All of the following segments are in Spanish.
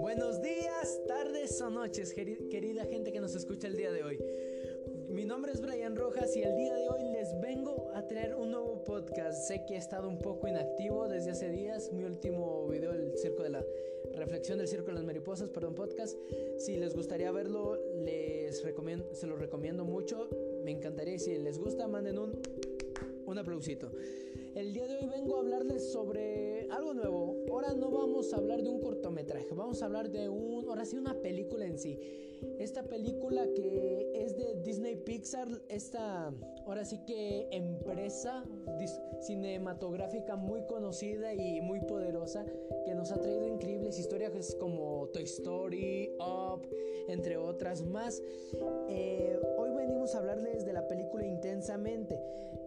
Buenos días, tardes o noches, querida gente que nos escucha el día de hoy. Mi nombre es Brian Rojas y el día de hoy les vengo a traer un nuevo podcast. Sé que he estado un poco inactivo desde hace días. Mi último video, el circo de la reflexión del circo de las mariposas, perdón, podcast. Si les gustaría verlo, les recomiendo, se lo recomiendo mucho. Me encantaría. Si les gusta, manden un, un aplausito. El día de hoy vengo a hablarles sobre algo nuevo. Ahora no vamos a hablar de un cortometraje, vamos a hablar de un, ahora sí, una película en sí. Esta película que es de Disney Pixar, esta, ahora sí que empresa cinematográfica muy conocida y muy poderosa que nos ha traído increíbles historias como Toy Story, Up, entre otras más. Eh, hoy venimos a hablarles de la película Intensamente.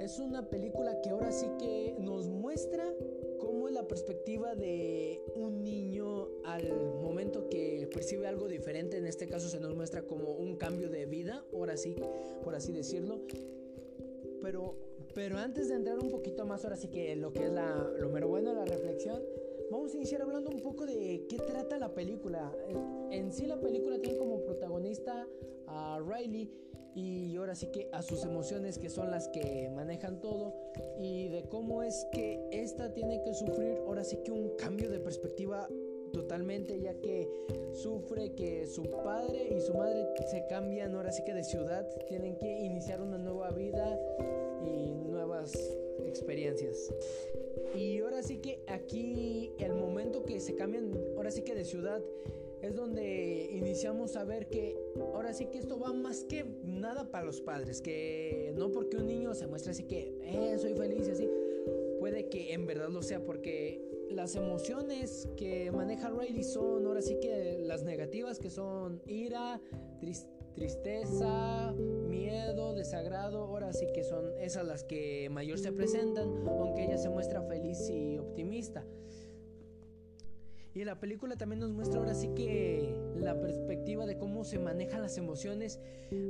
Es una película que ahora sí que nos muestra cómo es la perspectiva de un niño al momento que percibe algo diferente. En este caso se nos muestra como un cambio de vida, ahora sí, por así decirlo. Pero, pero antes de entrar un poquito más, ahora sí que lo que es la, lo mero bueno de la reflexión, vamos a iniciar hablando un poco de qué trata la película. En sí la película tiene como protagonista a Riley y ahora sí que a sus emociones que son las que manejan todo y de cómo es que esta tiene que sufrir ahora sí que un cambio de perspectiva totalmente ya que sufre que su padre y su madre se cambian ahora sí que de ciudad tienen que iniciar una nueva vida y nuevas experiencias. Y ahora sí que aquí el momento que se cambian ahora sí que de ciudad es donde iniciamos a ver que ahora sí que esto va más que nada para los padres, que no porque un niño se muestre así que eh, soy feliz y así, puede que en verdad lo sea porque las emociones que maneja Riley son ahora sí que las negativas que son ira, tristeza, miedo, desagrado, ahora sí que son esas las que mayor se presentan, aunque ella se muestra feliz y optimista. Y la película también nos muestra ahora sí que la perspectiva de cómo se manejan las emociones.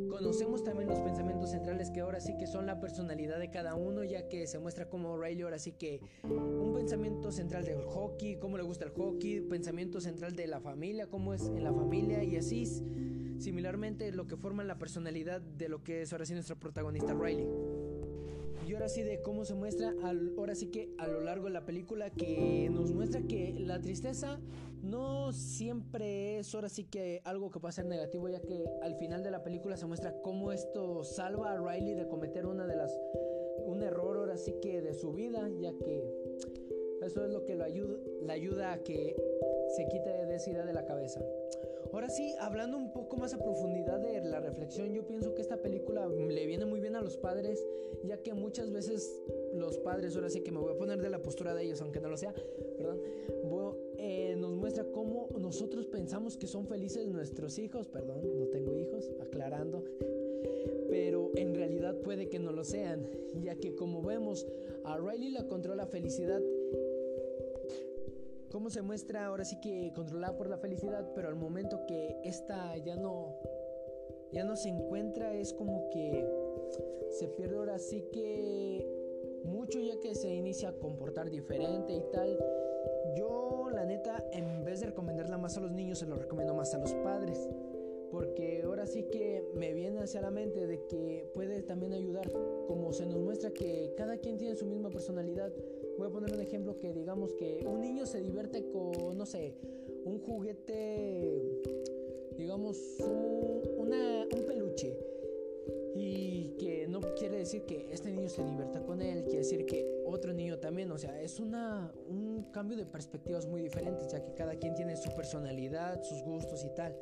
Conocemos también los pensamientos centrales que ahora sí que son la personalidad de cada uno, ya que se muestra como Riley ahora sí que un pensamiento central del hockey, cómo le gusta el hockey, pensamiento central de la familia, cómo es en la familia y así similarmente lo que forma la personalidad de lo que es ahora sí nuestra protagonista Riley y ahora sí de cómo se muestra, ahora sí que a lo largo de la película, que nos muestra que la tristeza no siempre es ahora sí que algo que puede ser negativo, ya que al final de la película se muestra cómo esto salva a Riley de cometer una de las, un error ahora sí que de su vida, ya que eso es lo que lo ayuda, le ayuda a que se quite de esa idea de la cabeza. Ahora sí, hablando un poco más a profundidad de la reflexión, yo pienso que esta película le viene muy bien a los padres, ya que muchas veces los padres, ahora sí que me voy a poner de la postura de ellos, aunque no lo sea, perdón, eh, nos muestra cómo nosotros pensamos que son felices nuestros hijos, perdón, no tengo hijos, aclarando, pero en realidad puede que no lo sean, ya que como vemos, a Riley la controla felicidad cómo se muestra ahora sí que controlada por la felicidad, pero al momento que esta ya no ya no se encuentra es como que se pierde ahora sí que mucho ya que se inicia a comportar diferente y tal. Yo la neta en vez de recomendarla más a los niños se lo recomiendo más a los padres. Porque ahora sí que me viene hacia la mente de que puede también ayudar, como se nos muestra que cada quien tiene su misma personalidad, Voy a poner un ejemplo que digamos que un niño se divierte con, no sé, un juguete, digamos, un, un peluche. Y que no quiere decir que este niño se divierta con él, quiere decir que otro niño también. O sea, es una, un cambio de perspectivas muy diferentes, ya que cada quien tiene su personalidad, sus gustos y tal.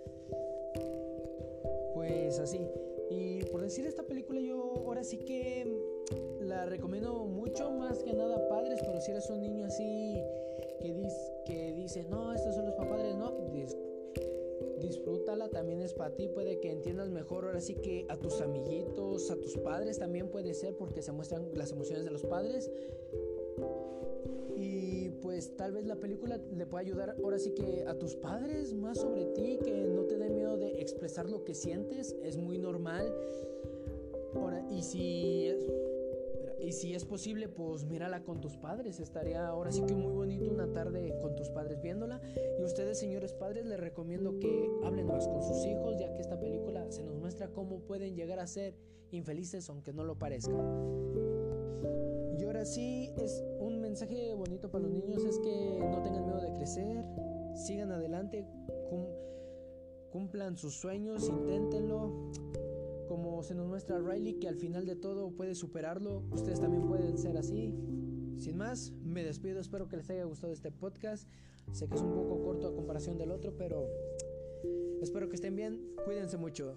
Pues así. Y por decir esta película yo ahora sí que la recomiendo mucho más que nada padres, pero si eres un niño así que, dice, que dice, no, estos son los padres, no, disfrútala, también es para ti, puede que entiendas mejor ahora sí que a tus amiguitos, a tus padres también puede ser porque se muestran las emociones de los padres pues tal vez la película le pueda ayudar ahora sí que a tus padres más sobre ti, que no te dé miedo de expresar lo que sientes, es muy normal. Ahora, y si y si es posible, pues mírala con tus padres. Estaría ahora sí que muy bonito una tarde con tus padres viéndola. Y ustedes, señores padres, les recomiendo que hablen más con sus hijos, ya que esta película se nos muestra cómo pueden llegar a ser infelices aunque no lo parezcan. Y ahora sí, es un mensaje bonito para los niños, es que no tengan miedo de crecer, sigan adelante, cumplan sus sueños, inténtenlo muestra Riley que al final de todo puede superarlo, ustedes también pueden ser así. Sin más, me despido, espero que les haya gustado este podcast. Sé que es un poco corto a comparación del otro, pero espero que estén bien, cuídense mucho.